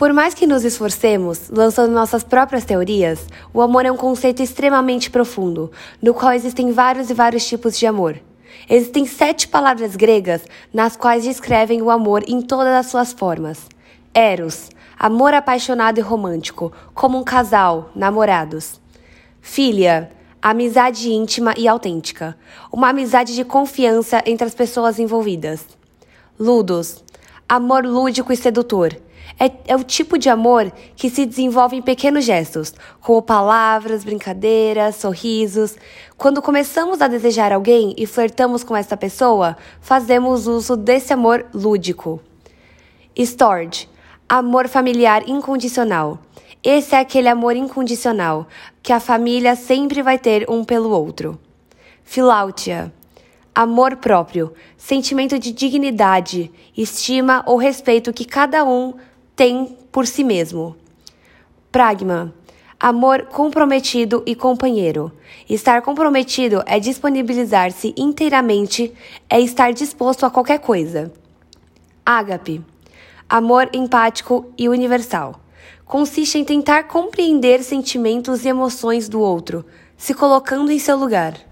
Por mais que nos esforcemos, lançando nossas próprias teorias, o amor é um conceito extremamente profundo, no qual existem vários e vários tipos de amor. Existem sete palavras gregas nas quais descrevem o amor em todas as suas formas. Eros, amor apaixonado e romântico, como um casal, namorados. Filia, amizade íntima e autêntica, uma amizade de confiança entre as pessoas envolvidas. Ludos, amor lúdico e sedutor é, é o tipo de amor que se desenvolve em pequenos gestos, como palavras, brincadeiras, sorrisos. Quando começamos a desejar alguém e flertamos com essa pessoa, fazemos uso desse amor lúdico. Stored amor familiar incondicional. Esse é aquele amor incondicional que a família sempre vai ter um pelo outro. Filáutia amor próprio, sentimento de dignidade, estima ou respeito que cada um tem por si mesmo. Pragma. Amor comprometido e companheiro. Estar comprometido é disponibilizar-se inteiramente, é estar disposto a qualquer coisa. Ágape. Amor empático e universal. Consiste em tentar compreender sentimentos e emoções do outro, se colocando em seu lugar.